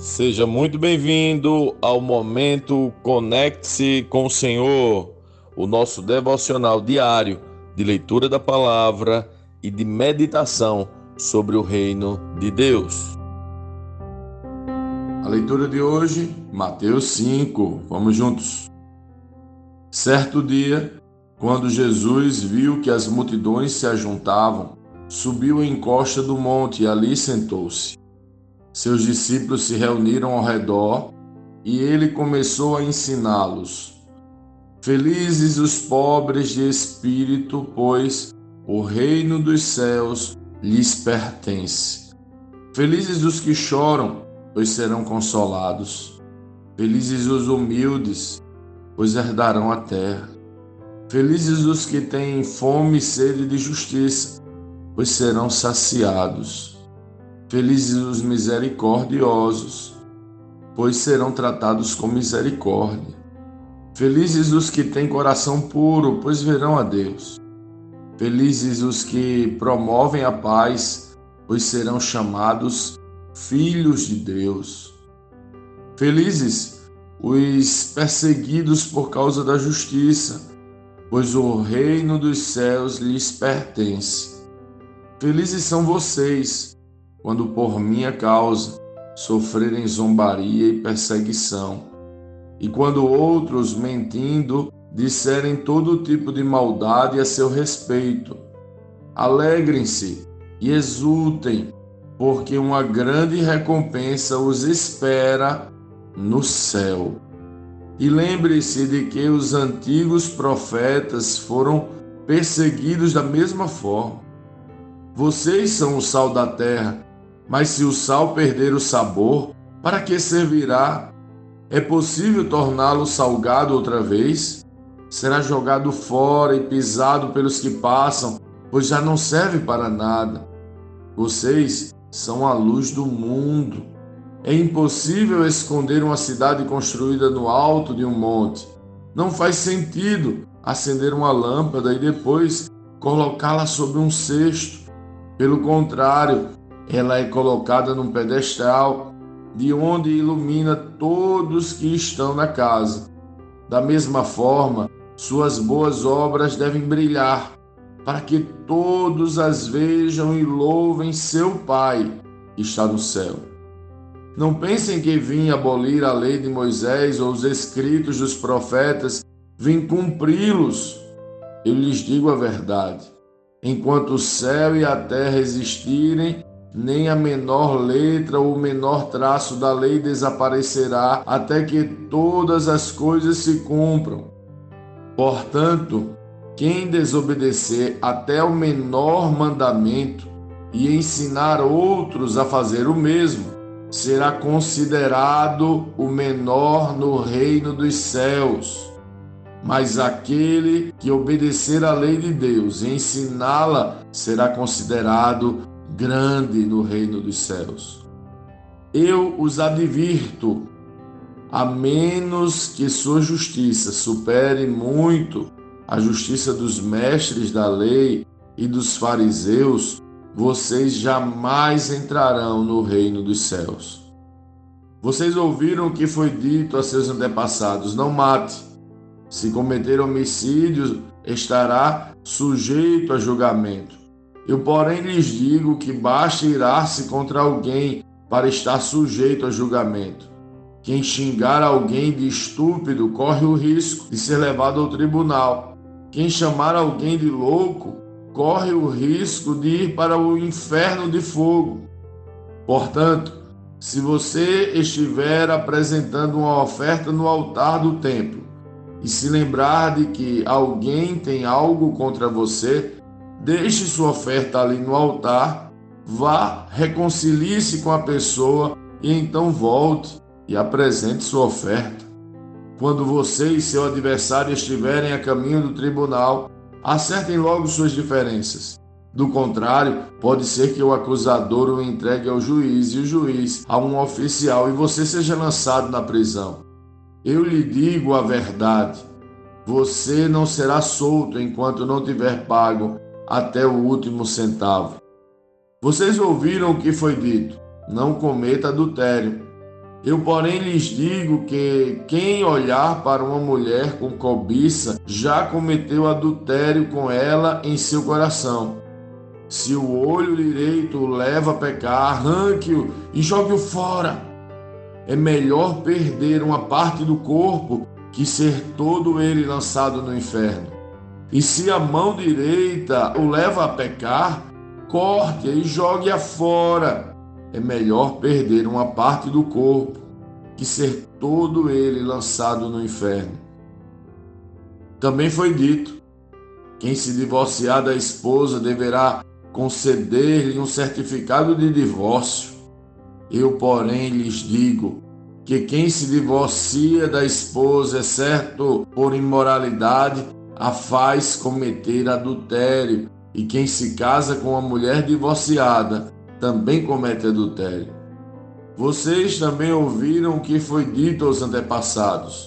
Seja muito bem-vindo ao momento Conecte-se com o Senhor, o nosso devocional diário de leitura da palavra e de meditação sobre o reino de Deus. A leitura de hoje, Mateus 5. Vamos juntos. Certo dia, quando Jesus viu que as multidões se ajuntavam, subiu em costa do monte e ali sentou-se. Seus discípulos se reuniram ao redor e ele começou a ensiná-los. Felizes os pobres de espírito, pois o reino dos céus lhes pertence. Felizes os que choram, pois serão consolados. Felizes os humildes, pois herdarão a terra. Felizes os que têm fome e sede de justiça, pois serão saciados. Felizes os misericordiosos, pois serão tratados com misericórdia. Felizes os que têm coração puro, pois verão a Deus. Felizes os que promovem a paz, pois serão chamados filhos de Deus. Felizes os perseguidos por causa da justiça, pois o reino dos céus lhes pertence. Felizes são vocês quando por minha causa sofrerem zombaria e perseguição, e quando outros, mentindo, disserem todo tipo de maldade a seu respeito. Alegrem-se e exultem, porque uma grande recompensa os espera no céu. E lembre-se de que os antigos profetas foram perseguidos da mesma forma. Vocês são o sal da terra. Mas se o sal perder o sabor, para que servirá? É possível torná-lo salgado outra vez? Será jogado fora e pisado pelos que passam, pois já não serve para nada. Vocês são a luz do mundo. É impossível esconder uma cidade construída no alto de um monte. Não faz sentido acender uma lâmpada e depois colocá-la sobre um cesto. Pelo contrário, ela é colocada num pedestal de onde ilumina todos que estão na casa. Da mesma forma, suas boas obras devem brilhar, para que todos as vejam e louvem seu Pai que está no céu. Não pensem que vim abolir a lei de Moisés ou os escritos dos profetas, vim cumpri-los. Eu lhes digo a verdade. Enquanto o céu e a terra existirem, nem a menor letra ou menor traço da lei desaparecerá, até que todas as coisas se cumpram. Portanto, quem desobedecer até o menor mandamento e ensinar outros a fazer o mesmo, será considerado o menor no reino dos céus. Mas aquele que obedecer à lei de Deus e ensiná-la será considerado grande no reino dos céus. Eu os advirto, a menos que sua justiça supere muito a justiça dos mestres da lei e dos fariseus, vocês jamais entrarão no reino dos céus. Vocês ouviram o que foi dito a seus antepassados: não mate. Se cometer homicídio, estará sujeito a julgamento. Eu, porém, lhes digo que basta irar-se contra alguém para estar sujeito a julgamento. Quem xingar alguém de estúpido corre o risco de ser levado ao tribunal. Quem chamar alguém de louco corre o risco de ir para o inferno de fogo. Portanto, se você estiver apresentando uma oferta no altar do templo e se lembrar de que alguém tem algo contra você, deixe sua oferta ali no altar, vá, reconcilie-se com a pessoa e então volte e apresente sua oferta. Quando você e seu adversário estiverem a caminho do tribunal, acertem logo suas diferenças. Do contrário, pode ser que o acusador o entregue ao juiz e o juiz a um oficial e você seja lançado na prisão. Eu lhe digo a verdade: você não será solto enquanto não tiver pago até o último centavo. Vocês ouviram o que foi dito: não cometa adultério. Eu, porém, lhes digo que quem olhar para uma mulher com cobiça já cometeu adultério com ela em seu coração. Se o olho direito o leva a pecar, arranque-o e jogue-o fora. É melhor perder uma parte do corpo que ser todo ele lançado no inferno. E se a mão direita o leva a pecar, corte-a e jogue-a fora. É melhor perder uma parte do corpo que ser todo ele lançado no inferno. Também foi dito: quem se divorciar da esposa deverá conceder-lhe um certificado de divórcio. Eu, porém, lhes digo que quem se divorcia da esposa, exceto por imoralidade, a faz cometer adultério, e quem se casa com uma mulher divorciada também comete adultério. Vocês também ouviram o que foi dito aos antepassados: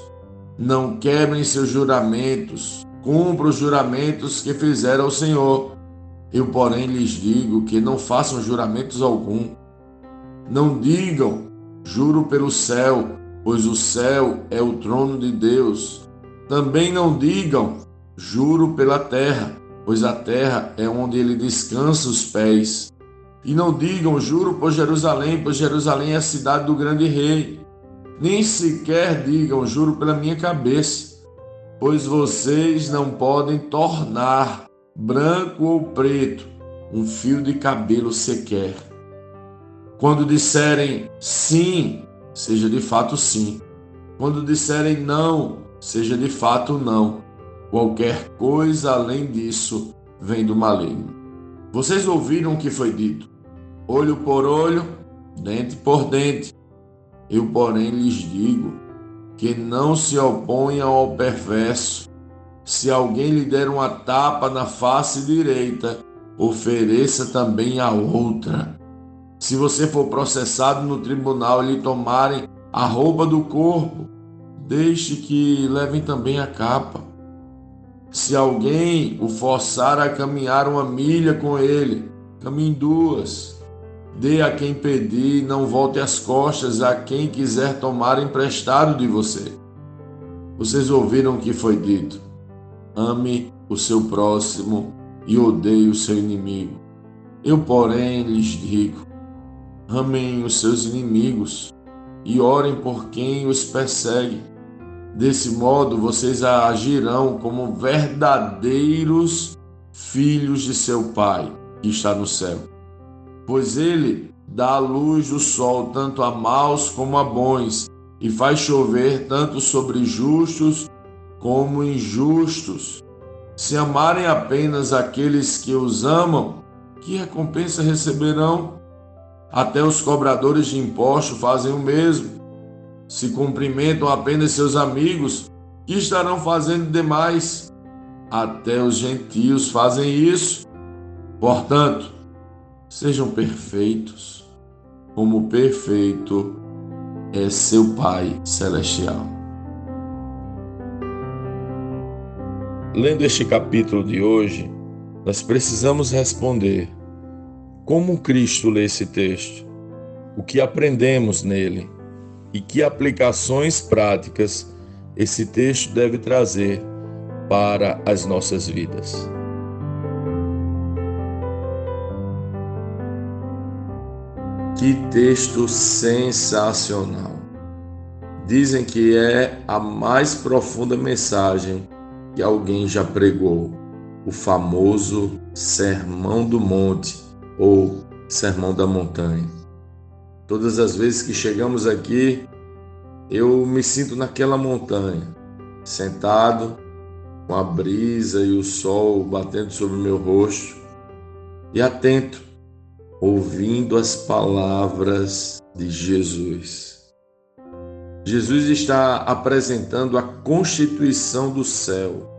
Não quebrem seus juramentos, cumpram os juramentos que fizeram ao Senhor. Eu, porém, lhes digo que não façam juramentos algum. Não digam, juro pelo céu, pois o céu é o trono de Deus. Também não digam, juro pela terra, pois a terra é onde ele descansa os pés. E não digam, juro por Jerusalém, pois Jerusalém é a cidade do grande rei. Nem sequer digam, juro pela minha cabeça, pois vocês não podem tornar branco ou preto um fio de cabelo sequer. Quando disserem sim, seja de fato sim. Quando disserem não, seja de fato não. Qualquer coisa além disso vem do maligno. Vocês ouviram o que foi dito: olho por olho, dente por dente. Eu, porém, lhes digo que não se oponham ao perverso. Se alguém lhe der uma tapa na face direita, ofereça também a outra. Se você for processado no tribunal e lhe tomarem a roupa do corpo, deixe que levem também a capa. Se alguém o forçar a caminhar uma milha com ele, caminhe duas. Dê a quem pedir, não volte as costas a quem quiser tomar emprestado de você. Vocês ouviram o que foi dito: ame o seu próximo e odeie o seu inimigo. Eu, porém, lhes digo: amem os seus inimigos e orem por quem os persegue. Desse modo, vocês agirão como verdadeiros filhos de seu Pai que está no céu pois ele dá à luz o sol tanto a maus como a bons, e faz chover tanto sobre justos como injustos. Se amarem apenas aqueles que os amam, que recompensa receberão? Até os cobradores de imposto fazem o mesmo. Se cumprimentam apenas seus amigos, que estarão fazendo demais? Até os gentios fazem isso. Portanto, Sejam perfeitos, como perfeito é seu Pai Celestial. Lendo este capítulo de hoje, nós precisamos responder como Cristo lê esse texto, o que aprendemos nele e que aplicações práticas esse texto deve trazer para as nossas vidas. Que texto sensacional! Dizem que é a mais profunda mensagem que alguém já pregou, o famoso Sermão do Monte ou Sermão da Montanha. Todas as vezes que chegamos aqui, eu me sinto naquela montanha, sentado, com a brisa e o sol batendo sobre meu rosto e atento ouvindo as palavras de Jesus. Jesus está apresentando a constituição do céu,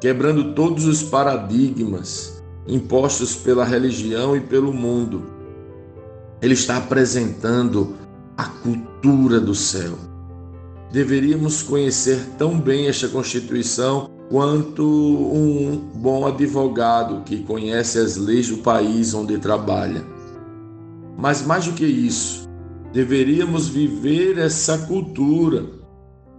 quebrando todos os paradigmas impostos pela religião e pelo mundo. Ele está apresentando a cultura do céu. Deveríamos conhecer tão bem esta constituição quanto um bom advogado que conhece as leis do país onde trabalha. Mas mais do que isso, deveríamos viver essa cultura,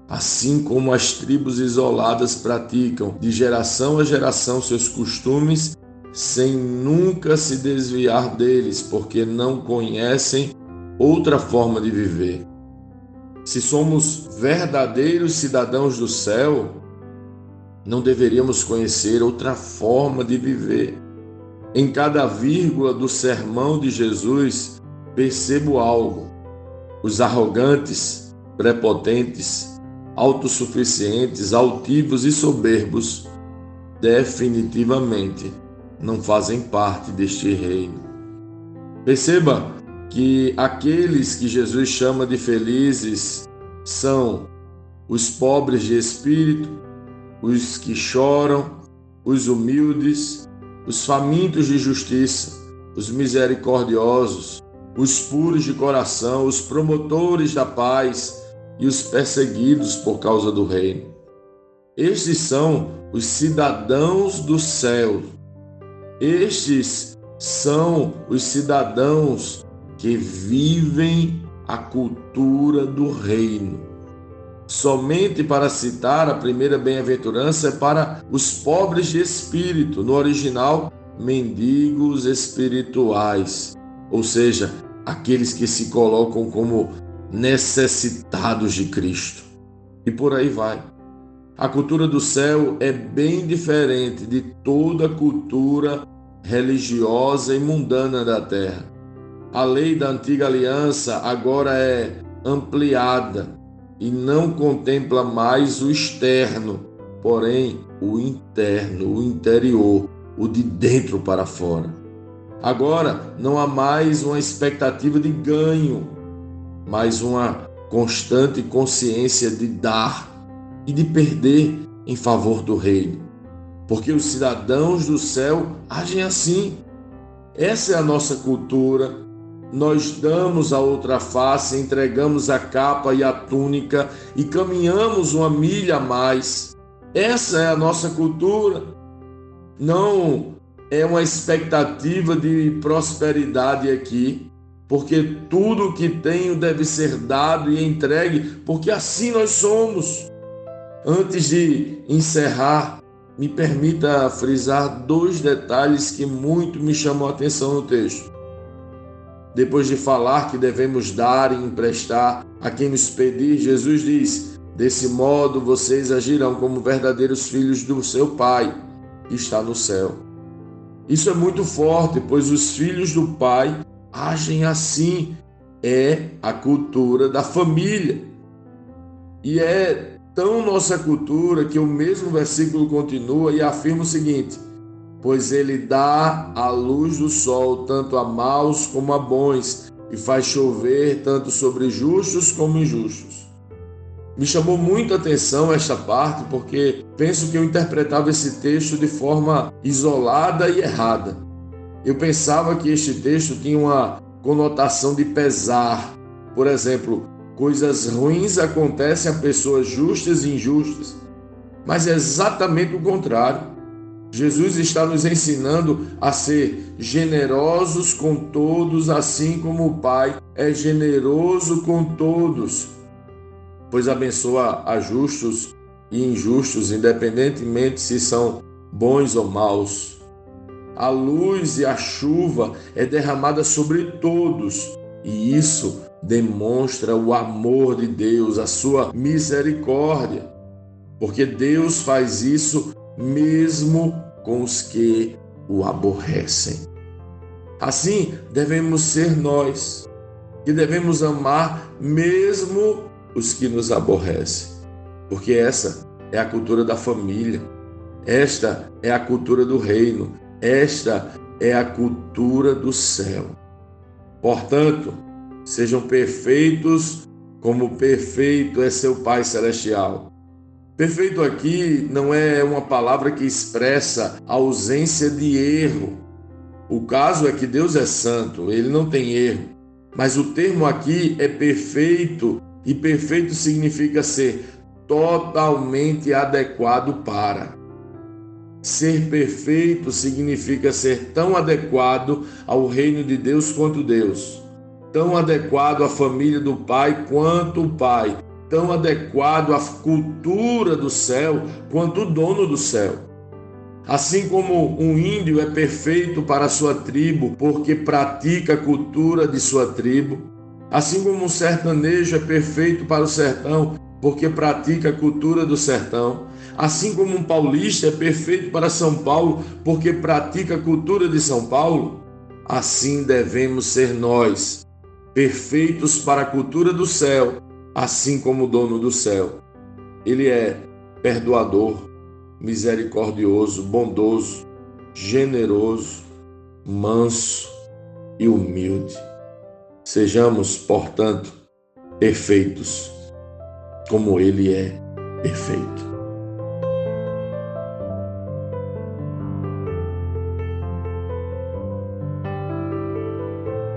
assim como as tribos isoladas praticam de geração a geração seus costumes, sem nunca se desviar deles, porque não conhecem outra forma de viver. Se somos verdadeiros cidadãos do céu, não deveríamos conhecer outra forma de viver. Em cada vírgula do sermão de Jesus, percebo algo. Os arrogantes, prepotentes, autossuficientes, altivos e soberbos definitivamente não fazem parte deste reino. Perceba que aqueles que Jesus chama de felizes são os pobres de espírito, os que choram, os humildes, os famintos de justiça, os misericordiosos, os puros de coração, os promotores da paz e os perseguidos por causa do reino. Estes são os cidadãos do céu. Estes são os cidadãos que vivem a cultura do reino. Somente para citar a primeira bem-aventurança é para os pobres de espírito, no original, mendigos espirituais, ou seja, aqueles que se colocam como necessitados de Cristo. E por aí vai. A cultura do céu é bem diferente de toda cultura religiosa e mundana da terra a lei da antiga aliança agora é ampliada e não contempla mais o externo, porém o interno, o interior, o de dentro para fora. Agora não há mais uma expectativa de ganho, mas uma constante consciência de dar e de perder em favor do reino. Porque os cidadãos do céu agem assim. Essa é a nossa cultura, nós damos a outra face, entregamos a capa e a túnica e caminhamos uma milha a mais. Essa é a nossa cultura. Não é uma expectativa de prosperidade aqui, porque tudo que tenho deve ser dado e entregue, porque assim nós somos. Antes de encerrar, me permita frisar dois detalhes que muito me chamou a atenção no texto. Depois de falar que devemos dar e emprestar a quem nos pedir, Jesus diz: Desse modo vocês agirão como verdadeiros filhos do seu Pai, que está no céu. Isso é muito forte, pois os filhos do Pai agem assim. É a cultura da família. E é tão nossa cultura que o mesmo versículo continua e afirma o seguinte: pois ele dá a luz do sol tanto a maus como a bons, e faz chover tanto sobre justos como injustos. Me chamou muito a atenção esta parte porque penso que eu interpretava esse texto de forma isolada e errada. Eu pensava que este texto tinha uma conotação de pesar. Por exemplo, coisas ruins acontecem a pessoas justas e injustas. Mas é exatamente o contrário. Jesus está nos ensinando a ser generosos com todos, assim como o Pai é generoso com todos, pois abençoa a justos e injustos, independentemente se são bons ou maus. A luz e a chuva é derramada sobre todos, e isso demonstra o amor de Deus, a sua misericórdia, porque Deus faz isso mesmo com os que o aborrecem. Assim devemos ser nós, que devemos amar mesmo os que nos aborrecem, porque essa é a cultura da família, esta é a cultura do reino, esta é a cultura do céu. Portanto, sejam perfeitos como perfeito é seu Pai Celestial. Perfeito aqui não é uma palavra que expressa ausência de erro. O caso é que Deus é santo, ele não tem erro. Mas o termo aqui é perfeito, e perfeito significa ser totalmente adequado para. Ser perfeito significa ser tão adequado ao reino de Deus quanto Deus. Tão adequado à família do pai quanto o pai, tão adequado à cultura do céu quanto o dono do céu. Assim como um índio é perfeito para sua tribo porque pratica a cultura de sua tribo, assim como um sertanejo é perfeito para o sertão porque pratica a cultura do sertão, assim como um paulista é perfeito para São Paulo porque pratica a cultura de São Paulo, assim devemos ser nós, perfeitos para a cultura do céu, assim como o dono do céu. Ele é perdoador, misericordioso, bondoso, generoso, manso e humilde. Sejamos, portanto, perfeitos, como Ele é perfeito.